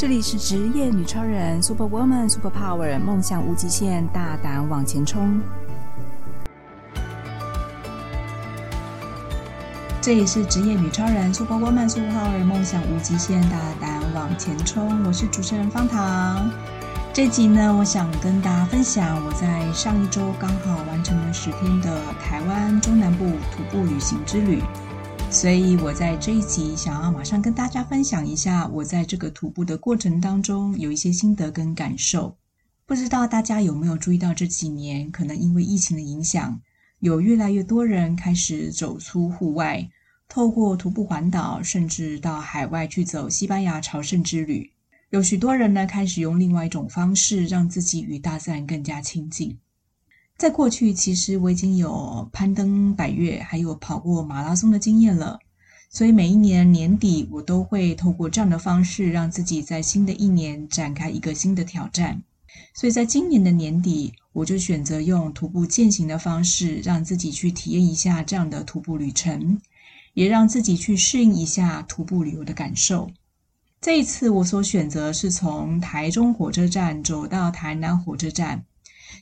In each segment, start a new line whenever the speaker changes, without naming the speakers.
这里是职业女超人，Super Woman，Super Power，梦想无极限，大胆往前冲。这里是职业女超人，Super Woman，Super Power，梦想无极限，大胆往前冲。我是主持人方糖。这集呢，我想跟大家分享我在上一周刚好完成了十天的台湾中南部徒步旅行之旅。所以我在这一集想要马上跟大家分享一下我在这个徒步的过程当中有一些心得跟感受。不知道大家有没有注意到这几年可能因为疫情的影响，有越来越多人开始走出户外，透过徒步环岛，甚至到海外去走西班牙朝圣之旅。有许多人呢开始用另外一种方式让自己与大自然更加亲近。在过去，其实我已经有攀登百岳，还有跑过马拉松的经验了。所以每一年年底，我都会透过这样的方式，让自己在新的一年展开一个新的挑战。所以在今年的年底，我就选择用徒步践行的方式，让自己去体验一下这样的徒步旅程，也让自己去适应一下徒步旅游的感受。这一次，我所选择是从台中火车站走到台南火车站。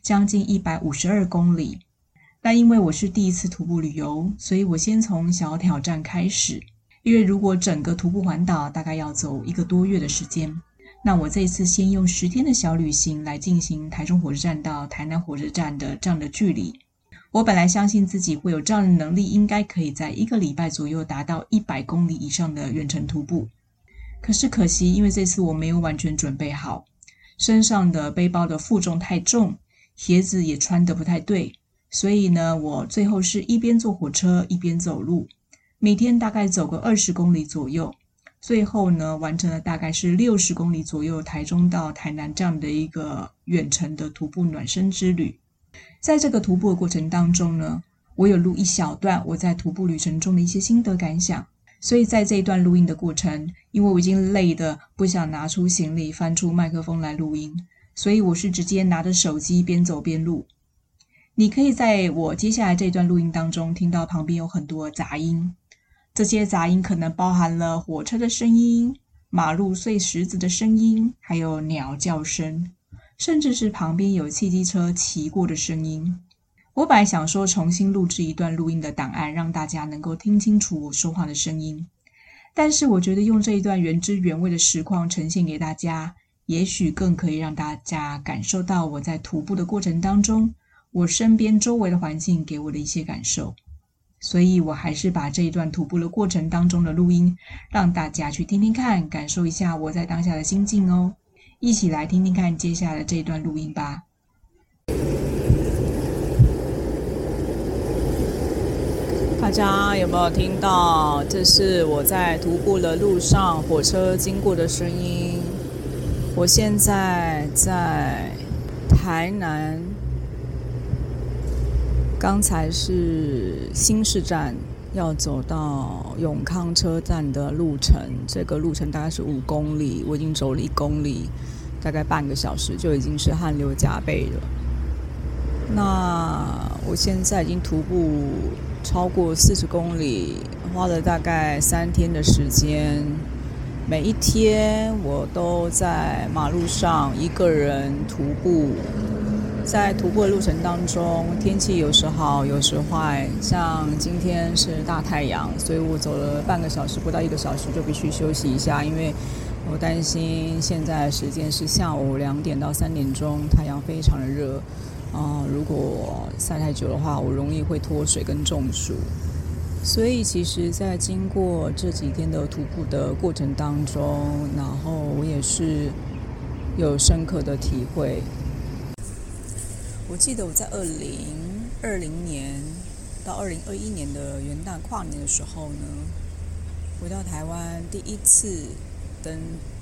将近一百五十二公里。但因为我是第一次徒步旅游，所以我先从小挑战开始。因为如果整个徒步环岛大概要走一个多月的时间，那我这次先用十天的小旅行来进行台中火车站到台南火车站的这样的距离。我本来相信自己会有这样的能力，应该可以在一个礼拜左右达到一百公里以上的远程徒步。可是可惜，因为这次我没有完全准备好，身上的背包的负重太重。鞋子也穿得不太对，所以呢，我最后是一边坐火车一边走路，每天大概走个二十公里左右，最后呢，完成了大概是六十公里左右，台中到台南这样的一个远程的徒步暖身之旅。在这个徒步的过程当中呢，我有录一小段我在徒步旅程中的一些心得感想，所以在这一段录音的过程，因为我已经累得不想拿出行李，翻出麦克风来录音。所以我是直接拿着手机边走边录。你可以在我接下来这段录音当中听到旁边有很多杂音，这些杂音可能包含了火车的声音、马路碎石子的声音，还有鸟叫声，甚至是旁边有汽机车骑过的声音。我本来想说重新录制一段录音的档案，让大家能够听清楚我说话的声音，但是我觉得用这一段原汁原味的实况呈现给大家。也许更可以让大家感受到我在徒步的过程当中，我身边周围的环境给我的一些感受，所以我还是把这一段徒步的过程当中的录音，让大家去听听看，感受一下我在当下的心境哦。一起来听听看接下来的这一段录音吧。大家有没有听到？这是我在徒步的路上，火车经过的声音。我现在在台南，刚才是新市站要走到永康车站的路程，这个路程大概是五公里，我已经走了一公里，大概半个小时就已经是汗流浃背了。那我现在已经徒步超过四十公里，花了大概三天的时间。每一天我都在马路上一个人徒步，在徒步的路程当中，天气有时好，有时坏。像今天是大太阳，所以我走了半个小时，不到一个小时就必须休息一下，因为我担心现在时间是下午两点到三点钟，太阳非常的热啊，如果晒太久的话，我容易会脱水跟中暑。所以，其实，在经过这几天的徒步的过程当中，然后我也是有深刻的体会。我记得我在二零二零年到二零二一年的元旦跨年的时候呢，回到台湾第一次登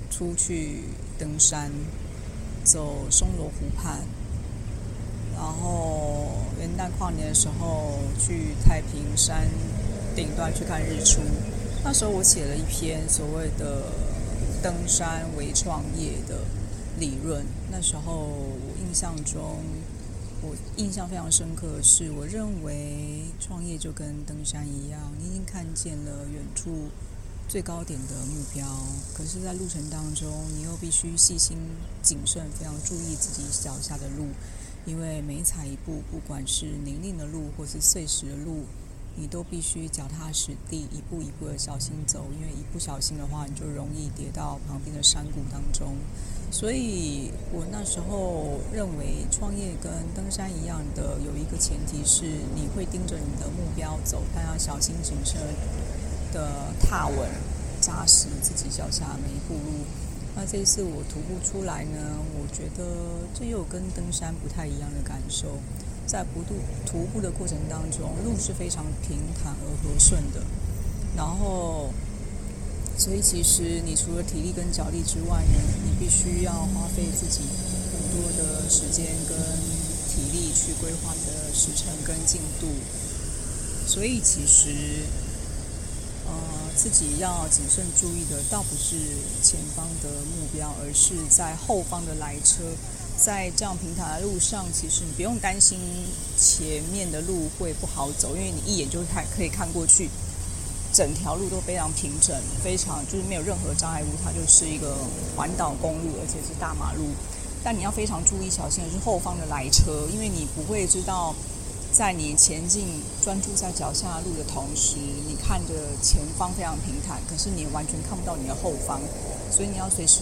出去登山，走松罗湖畔，然后元旦跨年的时候去太平山。顶端去看日出，那时候我写了一篇所谓的登山为创业的理论。那时候我印象中，我印象非常深刻的是，我认为创业就跟登山一样，你已经看见了远处
最高点的目标，可是，在路程当中，你又必须细心谨慎，非常注意自己脚下的路，因为每踩一步，不管是泥泞的路或是碎石的路。你都必须脚踏实地，一步一步的小心走，因为一不小心的话，你就容易跌到旁边的山谷当中。所以我那时候认为，创业跟登山一样的，有一个前提是你会盯着你的目标走，但要小心谨慎的踏稳、扎实自己脚下每一步路。那这一次我徒步出来呢，我觉得这又跟登山不太一样的感受。在不度徒步的过程当中，路是非常平坦而和顺的。然后，所以其实你除了体力跟脚力之外呢，你必须要花费自己很多的时间跟体力去规划你的时程跟进度。所以其实，呃，自己要谨慎注意的，倒不是前方的目标，而是在后方的来车。在这样平坦的路上，其实你不用担心前面的路会不好走，因为你一眼就看可以看过去，整条路都非常平整，非常就是没有任何障碍物，它就是一个环岛公路，而且是大马路。但你要非常注意小心的是后方的来车，因为你不会知道，在你前进专注在脚下路的同时，你看着前方非常平坦，可是你完全看不到你的后方，所以你要随时。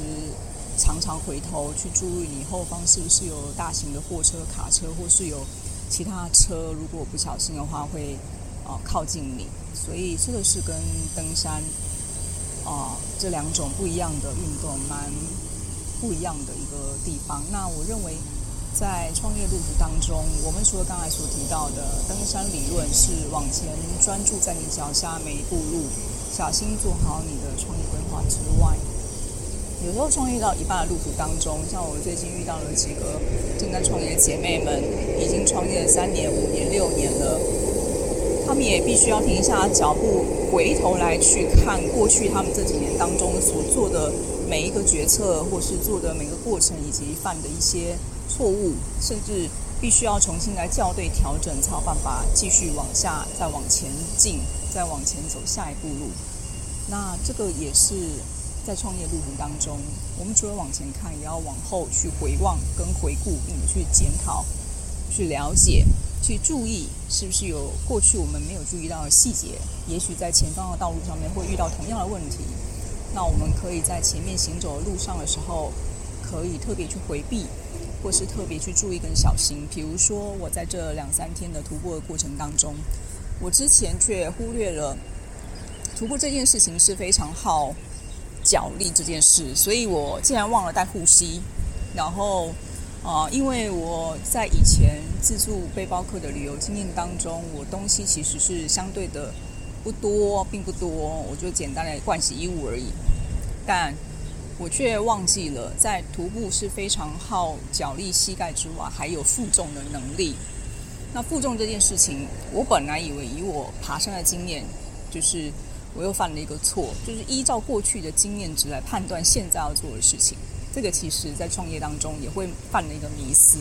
常常回头去注意你后方是不是有大型的货车、卡车，或是有其他车，如果不小心的话会啊、靠近你。所以这个是跟登山啊、这两种不一样的运动蛮不一样的一个地方。那我认为在创业路途当中，我们除了刚才所提到的登山理论是往前专注在你脚下每一步路，小心做好你的创业规划之外。有时候创业到一半的路途当中，像我最近遇到了几个正在创业的姐妹们，已经创业了三年、五年、六年了，她们也必须要停下脚步，回头来去看过去他们这几年当中所做的每一个决策，或是做的每个过程，以及犯的一些错误，甚至必须要重新来校对调整，才有办法继续往下再往前进，再往前走下一步路。那这个也是。在创业路途当中，我们除了往前看，也要往后去回望跟回顾，并去检讨、去了解、去注意，是不是有过去我们没有注意到的细节？也许在前方的道路上面会遇到同样的问题，那我们可以在前面行走的路上的时候，可以特别去回避，或是特别去注意跟小心。比如说，我在这两三天的徒步的过程当中，我之前却忽略了徒步这件事情是非常耗。脚力这件事，所以我竟然忘了带护膝。然后，啊、因为我在以前自助背包客的旅游经验当中，我东西其实是相对的不多，并不多，我就简单的盥洗衣物而已。但我却忘记了，在徒步是非常耗脚力、膝盖之外，还有负重的能力。那负重这件事情，我本来以为以我爬山的经验，就是。我又犯了一个错，就是依照过去的经验值来判断现在要做的事情。这个其实在创业当中也会犯了一个迷思。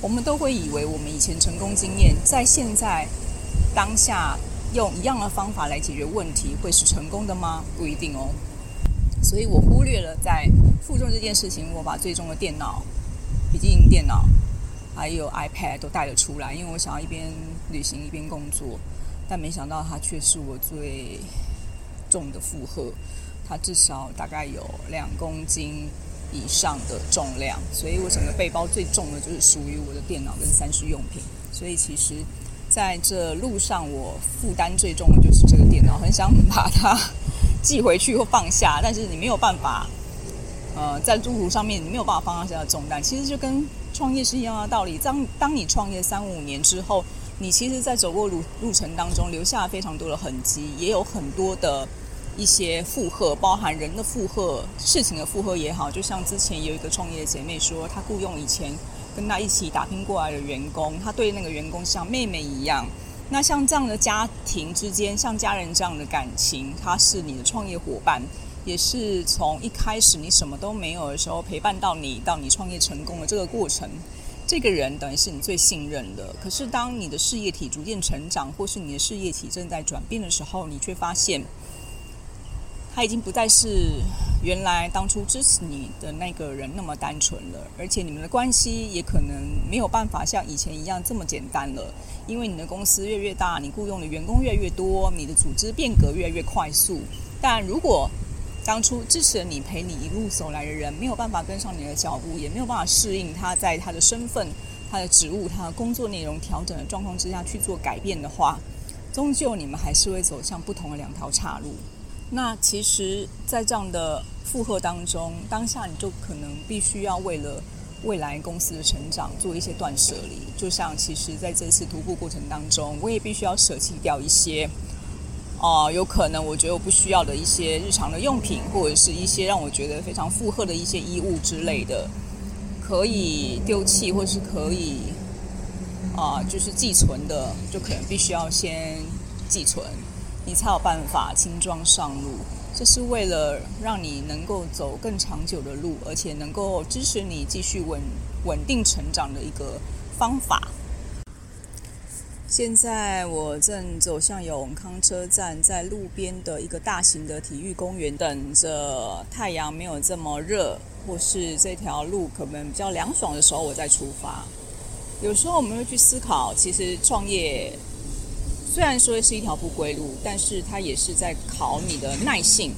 我们都会以为我们以前成功经验，在现在当下用一样的方法来解决问题，会是成功的吗？不一定哦。所以我忽略了在负重这件事情，我把最重的电脑、笔记型电脑还有 iPad 都带了出来，因为我想要一边旅行一边工作，但没想到它却是我最重的负荷，它至少大概有两公斤以上的重量，所以我整个背包最重的就是属于我的电脑跟三 C 用品。所以其实在这路上，我负担最重的就是这个电脑，很想把它寄回去或放下，但是你没有办法。呃，在路途上面，你没有办法放下这样的重担。其实就跟创业是一样的道理。当当你创业三五年之后，你其实，在走过路路程当中，留下了非常多的痕迹，也有很多的一些负荷，包含人的负荷、事情的负荷也好。就像之前有一个创业的姐妹说，她雇佣以前跟她一起打拼过来的员工，她对那个员工像妹妹一样。那像这样的家庭之间，像家人这样的感情，他是你的创业伙伴，也是从一开始你什么都没有的时候陪伴到你，到你创业成功的这个过程。这个人等于是你最信任的，可是当你的事业体逐渐成长，或是你的事业体正在转变的时候，你却发现他已经不再是原来当初支持你的那个人那么单纯了，而且你们的关系也可能没有办法像以前一样这么简单了，因为你的公司越越大，你雇佣的员工越来越多，你的组织变革越来越快速。但如果当初支持你、陪你一路走来的人没有办法跟上你的脚步，也没有办法适应他在他的身份、他的职务、他的工作内容调整的状况之下去做改变的话，终究你们还是会走向不同的两条岔路。那其实，在这样的负荷当中，当下你就可能必须要为了未来公司的成长做一些断舍离。就像其实在这次徒步过程当中，我也必须要舍弃掉一些，呃，有可能我觉得我不需要的一些日常的用品，或者是一些让我觉得非常负荷的一些衣物之类的，可以丢弃或是可以，啊、就是寄存的，就可能必须要先寄存。你才有办法轻装上路，这是为了让你能够走更长久的路，而且能够支持你继续稳稳定成长的一个方法。现在我正走向永康车站，在路边的一个大型的体育公园，等着太阳没有这么热，或是这条路可能比较凉爽的时候，我再出发。有时候我们会去思考，其实创业。虽然说是一条不归路，但是它也是在考你的耐性，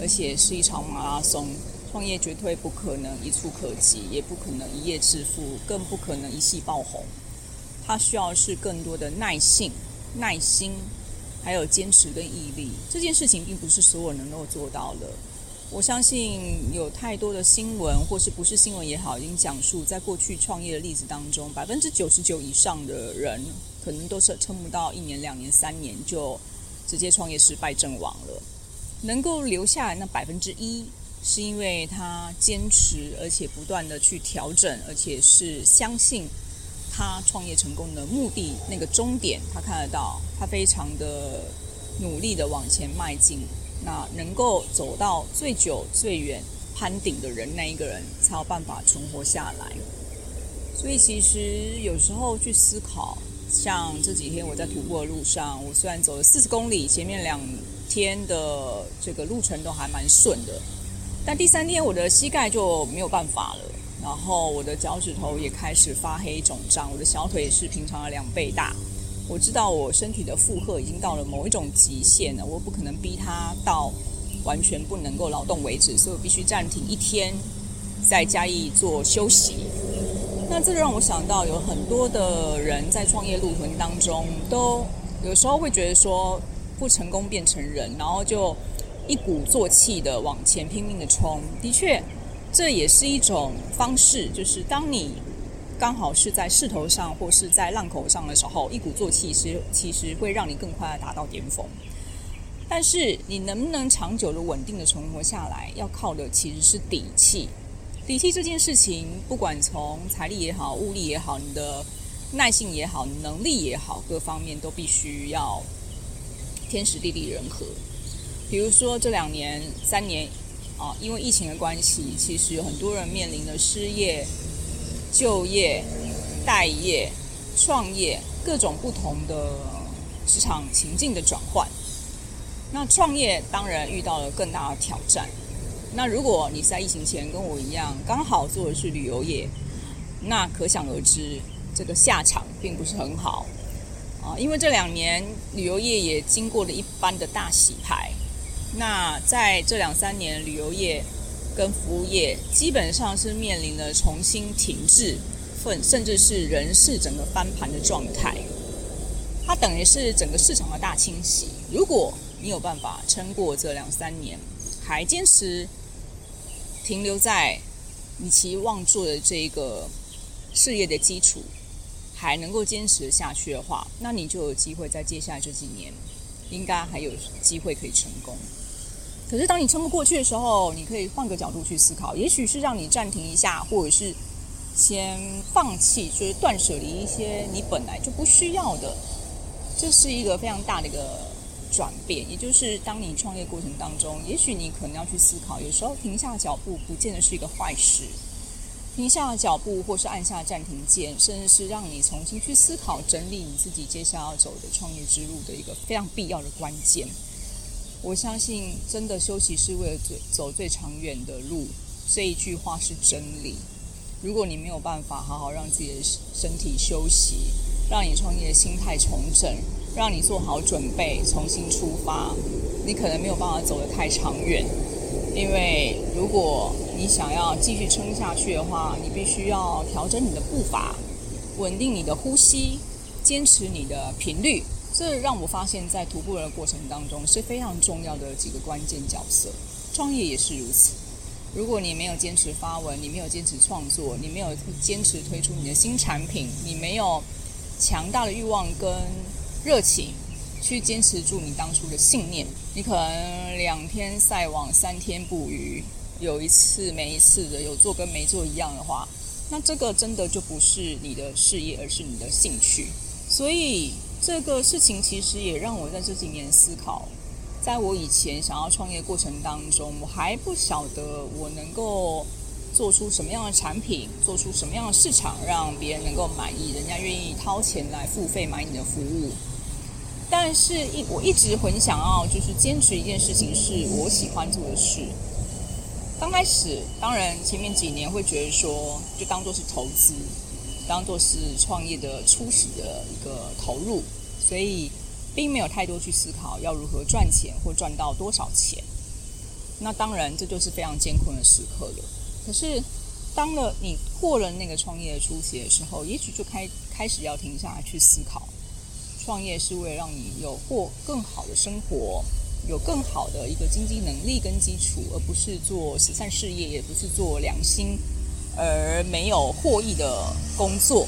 而且是一场马拉松。创业绝对不可能一触可及，也不可能一夜致富，更不可能一夕爆红。他需要是更多的耐性、耐心，还有坚持跟毅力。这件事情并不是所有人能够做到的。我相信有太多的新闻，或是不是新闻也好，已经讲述在过去创业的例子当中，百分之九十九以上的人。可能都是撑不到一年、两年、三年就直接创业失败阵亡了。能够留下来那百分之一，是因为他坚持，而且不断的去调整，而且是相信他创业成功的目的那个终点，他看得到，他非常的努力的往前迈进。那能够走到最久、最远攀顶的人，那一个人才有办法存活下来。所以其实有时候去思考。像这几天我在徒步的路上，我虽然走了四十公里，前面两天的这个路程都还蛮顺的，但第三天我的膝盖就没有办法了，然后我的脚趾头也开始发黑肿胀，我的小腿是平常的两倍大。我知道我身体的负荷已经到了某一种极限了，我不可能逼它到完全不能够劳动为止，所以我必须暂停一天，再加以做休息。那这让我想到，有很多的人在创业路途当中，都有时候会觉得说，不成功便成仁，然后就一鼓作气的往前拼命的冲。的确，这也是一种方式，就是当你刚好是在势头上或是在浪口上的时候，一鼓作气是其实会让你更快的达到巅峰。但是你能不能长久的稳定的存活下来，要靠的其实是底气。底气这件事情，不管从财力也好、物力也好、你的耐性也好、能力也好，各方面都必须要天时地利人和。比如说这两年、三年啊，因为疫情的关系，其实很多人面临了失业、就业、待业、创业各种不同的职场情境的转换。那创业当然遇到了更大的挑战。那如果你在疫情前跟我一样，刚好做的是旅游业，那可想而知，这个下场并不是很好啊。因为这两年旅游业也经过了一般的大洗牌，那在这两三年，旅游业跟服务业基本上是面临了重新停滞，甚甚至是人事整个翻盘的状态。它等于是整个市场的大清洗。如果你有办法撑过这两三年，还坚持。停留在你期望做的这个事业的基础，还能够坚持下去的话，那你就有机会在接下来这几年，应该还有机会可以成功。可是当你撑不过去的时候，你可以换个角度去思考，也许是让你暂停一下，或者是先放弃，就是断舍离一些你本来就不需要的。这是一个非常大的一个。转变，也就是当你创业过程当中，也许你可能要去思考，有时候停下脚步不见得是一个坏事。停下脚步，或是按下暂停键，甚至是让你重新去思考、整理你自己接下来要走的创业之路的一个非常必要的关键。我相信，真的休息是为了最走最长远的路。这一句话是真理。如果你没有办法好好让自己的身体休息，让你创业的心态重整，让你做好准备重新出发，你可能没有办法走得太长远。因为如果你想要继续撑下去的话，你必须要调整你的步伐，稳定你的呼吸，坚持你的频率。这让我发现，在徒步的过程当中是非常重要的几个关键角色。创业也是如此。如果你没有坚持发文，你没有坚持创作，你没有坚持推出你的新产品，你没有强大的欲望跟热情去坚持住你当初的信念，你可能两天晒网，三天捕鱼，有一次没一次的，有做跟没做一样的话，那这个真的就不是你的事业，而是你的兴趣。所以。这个事情其实也让我在这几年思考，在我以前想要创业过程当中，我还不晓得我能够做出什么样的产品，做出什么样的市场，让别人能够满意，人家愿意掏钱来付费买你的服务。但是，一我一直很想要，就是坚持一件事情，是我喜欢做的事。刚开始，当然前面几年会觉得说，就当做是投资。当做是创业的初始的一个投入，所以并没有太多去思考要如何赚钱或赚到多少钱。那当然，这就是非常艰困的时刻了。可是，当了你过了那个创业的初期的时候，也许就开开始要停下来去思考，创业是为了让你有过更好的生活，有更好的一个经济能力跟基础，而不是做慈善事业，也不是做良心。而没有获益的工作，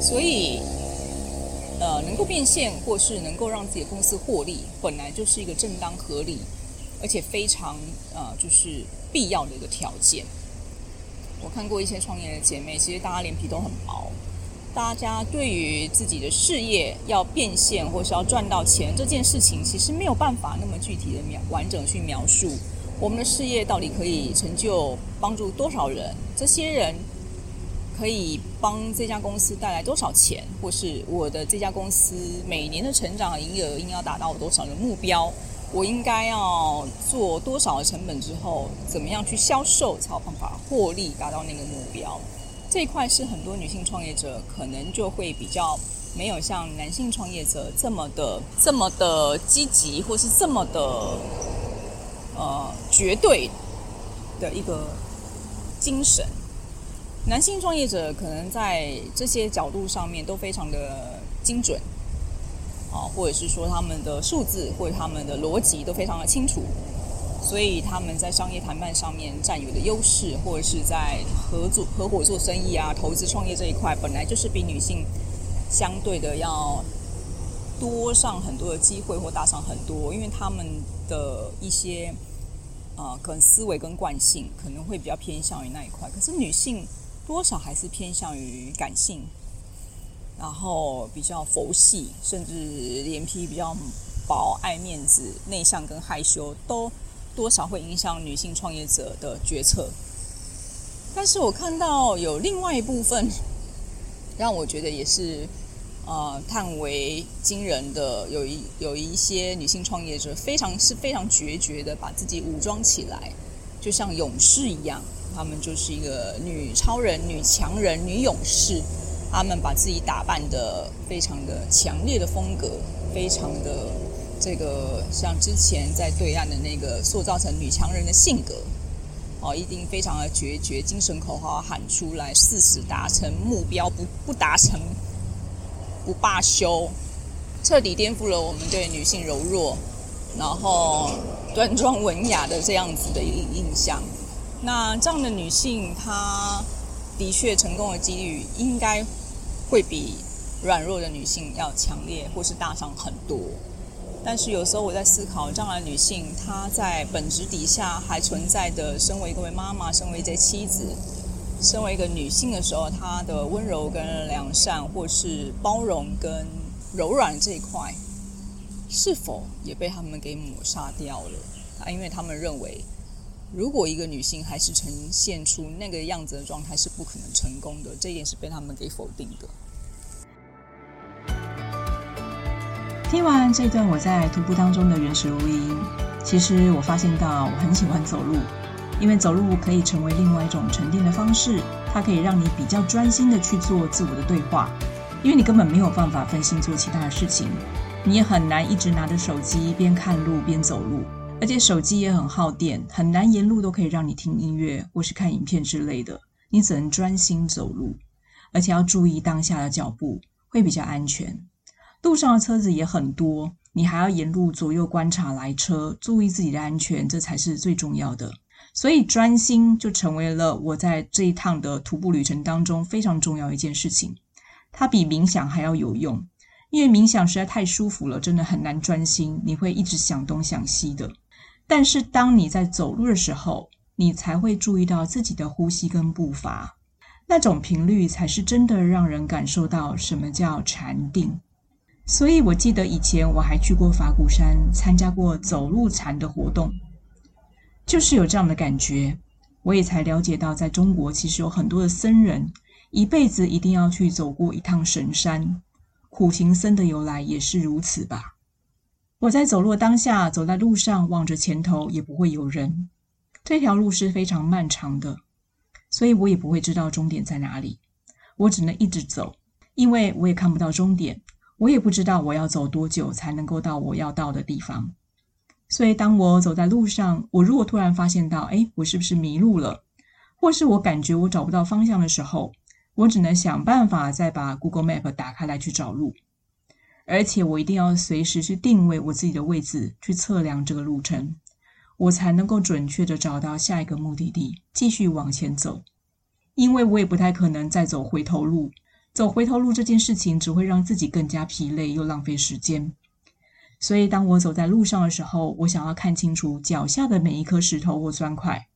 所以，呃，能够变现或是能够让自己的公司获利，本来就是一个正当合理，而且非常呃，就是必要的一个条件。我看过一些创业的姐妹，其实大家脸皮都很薄，大家对于自己的事业要变现或是要赚到钱这件事情，其实没有办法那么具体的描完整去描述。我们的事业到底可以成就帮助多少人？这些人可以帮这家公司带来多少钱？或是我的这家公司每年的成长营业额应该要达到多少的目标？我应该要做多少的成本之后，怎么样去销售才有办法获利达到那个目标？这一块是很多女性创业者可能就会比较没有像男性创业者这么的这么的积极，或是这么的。呃，绝对的一个精神，男性创业者可能在这些角度上面都非常的精准，啊，或者是说他们的数字或者他们的逻辑都非常的清楚，所以他们在商业谈判上面占有的优势，或者是在合作合伙做生意啊、投资创业这一块，本来就是比女性相对的要。多上很多的机会，或大上很多，因为他们的一些呃，可能思维跟惯性可能会比较偏向于那一块。可是女性多少还是偏向于感性，然后比较佛系，甚至脸皮比较薄、爱面子、内向跟害羞，都多少会影响女性创业者的决策。但是我看到有另外一部分，让我觉得也是。呃，叹为惊人的有一有一些女性创业者，非常是非常决绝的把自己武装起来，就像勇士一样，她们就是一个女超人、女强人、女勇士，她们把自己打扮得非常的强烈的风格，非常的这个像之前在对岸的那个塑造成女强人的性格，哦，一定非常的决绝，精神口号喊出来，誓死达成目标，不不达成。不罢休，彻底颠覆了我们对女性柔弱，然后端庄文雅的这样子的一个印象。那这样的女性，她的确成功的几率应该会比软弱的女性要强烈，或是大上很多。但是有时候我在思考，这样的女性她在本质底下还存在的，身为一位妈妈，身为一位妻子。身为一个女性的时候，她的温柔跟良善，或是包容跟柔软这一块，是否也被他们给抹杀掉了？啊，因为他们认为，如果一个女性还是呈现出那个样子的状态，是不可能成功的。这一点是被他们给否定的。
听完这段我在徒步当中的原始录音，其实我发现到我很喜欢走路，因为走路可以成为另外一种沉淀的方式，它可以让你比较专心的去做自我的对话，因为你根本没有办法分心做其他的事情，你也很难一直拿着手机边看路边走路，而且手机也很耗电，很难沿路都可以让你听音乐或是看影片之类的，你只能专心走路，而且要注意当下的脚步，会比较安全。路上的车子也很多，你还要沿路左右观察来车，注意自己的安全，这才是最重要的。所以专心就成为了我在这一趟的徒步旅程当中非常重要一件事情。它比冥想还要有用，因为冥想实在太舒服了，真的很难专心，你会一直想东想西的。但是当你在走路的时候，你才会注意到自己的呼吸跟步伐，那种频率才是真的让人感受到什么叫禅定。所以，我记得以前我还去过法鼓山参加过走路禅的活动，就是有这样的感觉。我也才了解到，在中国其实有很多的僧人一辈子一定要去走过一趟神山。苦行僧的由来也是如此吧。我在走路当下，走在路上，望着前头也不会有人。这条路是非常漫长的，所以我也不会知道终点在哪里。我只能一直走，因为我也看不到终点。我也不知道我要走多久才能够到我要到的地方，所以当我走在路上，我如果突然发现到，哎，我是不是迷路了，或是我感觉我找不到方向的时候，我只能想办法再把 Google Map 打开来去找路，而且我一定要随时去定位我自己的位置，去测量这个路程，我才能够准确的找到下一个目的地，继续往前走，因为我也不太可能再走回头路。走回头路这件事情只会让自己更加疲累，又浪费时间。所以，当我走在路上的时候，我想要看清楚脚下的每一颗石头或砖块。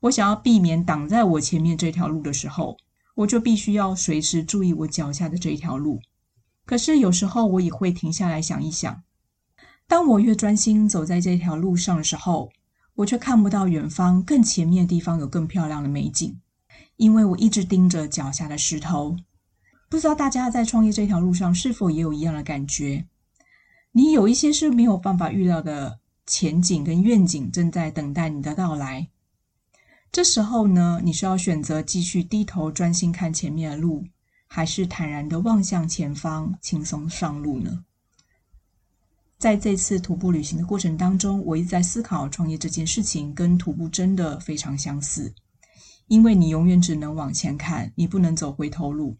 我想要避免挡在我前面这条路的时候，我就必须要随时注意我脚下的这一条路。可是有时候我也会停下来想一想，当我越专心走在这条路上的时候，我却看不到远方更前面的地方有更漂亮的美景，因为我一直盯着脚下的石头。不知道大家在创业这条路上是否也有一样的感觉？你有一些是没有办法预料的前景跟愿景正在等待你的到来。这时候呢，你是要选择继续低头专心看前面的路，还是坦然的望向前方，轻松上路呢？在这次徒步旅行的过程当中，我一直在思考创业这件事情跟徒步真的非常相似，因为你永远只能往前看，你不能走回头路。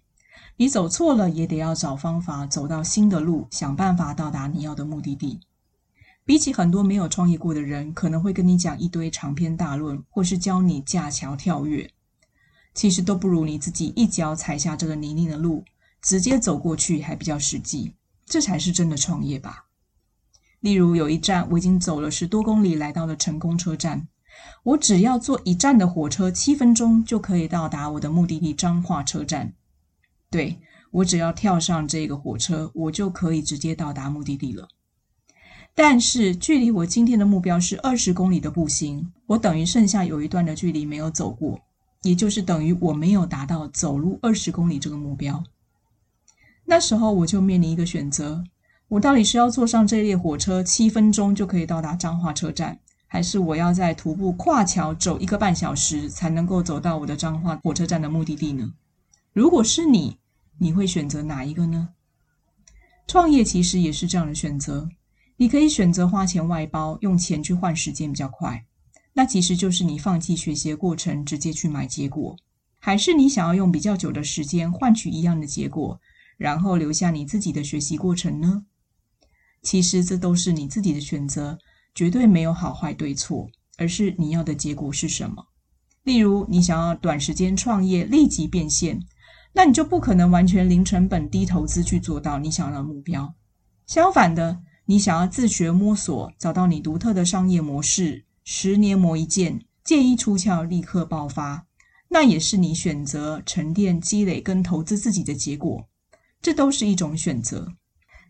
你走错了，也得要找方法走到新的路，想办法到达你要的目的地。比起很多没有创业过的人，可能会跟你讲一堆长篇大论，或是教你架桥跳跃，其实都不如你自己一脚踩下这个泥泞的路，直接走过去还比较实际。这才是真的创业吧。例如有一站，我已经走了十多公里，来到了成功车站，我只要坐一站的火车，七分钟就可以到达我的目的地彰化车站。对，我只要跳上这个火车，我就可以直接到达目的地了。但是，距离我今天的目标是二十公里的步行，我等于剩下有一段的距离没有走过，也就是等于我没有达到走路二十公里这个目标。那时候我就面临一个选择：我到底是要坐上这列火车，七分钟就可以到达彰化车站，还是我要在徒步跨桥走一个半小时才能够走到我的彰化火车站的目的地呢？如果是你，你会选择哪一个呢？创业其实也是这样的选择。你可以选择花钱外包，用钱去换时间比较快。那其实就是你放弃学习的过程，直接去买结果。还是你想要用比较久的时间换取一样的结果，然后留下你自己的学习过程呢？其实这都是你自己的选择，绝对没有好坏对错，而是你要的结果是什么。例如，你想要短时间创业，立即变现。那你就不可能完全零成本、低投资去做到你想要的目标。相反的，你想要自学摸索，找到你独特的商业模式，十年磨一剑，剑一出鞘立刻爆发，那也是你选择沉淀、积累跟投资自己的结果。这都是一种选择。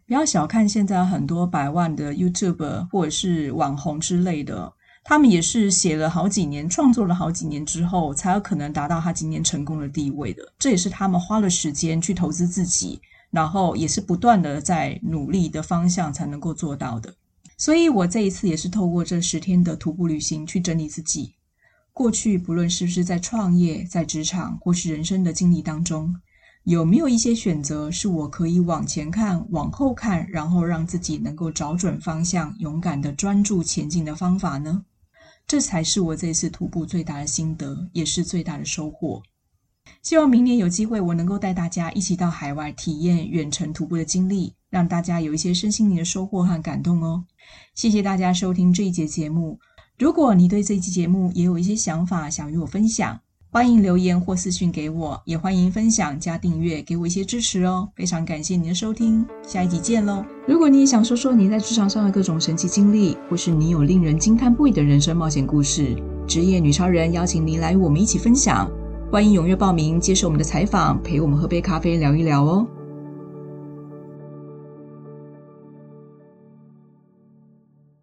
不要小看现在很多百万的 YouTube 或者是网红之类的。他们也是写了好几年，创作了好几年之后，才有可能达到他今天成功的地位的。这也是他们花了时间去投资自己，然后也是不断的在努力的方向才能够做到的。所以我这一次也是透过这十天的徒步旅行去整理自己。过去不论是不是在创业、在职场或是人生的经历当中，有没有一些选择是我可以往前看、往后看，然后让自己能够找准方向、勇敢的专注前进的方法呢？这才是我这次徒步最大的心得，也是最大的收获。希望明年有机会，我能够带大家一起到海外体验远程徒步的经历，让大家有一些身心灵的收获和感动哦。谢谢大家收听这一节节目。如果你对这期节目也有一些想法想与我分享，欢迎留言或私信给我，也欢迎分享加订阅，给我一些支持哦。非常感谢您的收听，下一集见喽！如果你也想说说你在职场上的各种神奇经历，或是你有令人惊叹不已的人生冒险故事，职业女超人邀请您来与我们一起分享，欢迎踊跃报名接受我们的采访，陪我们喝杯咖啡聊一聊哦。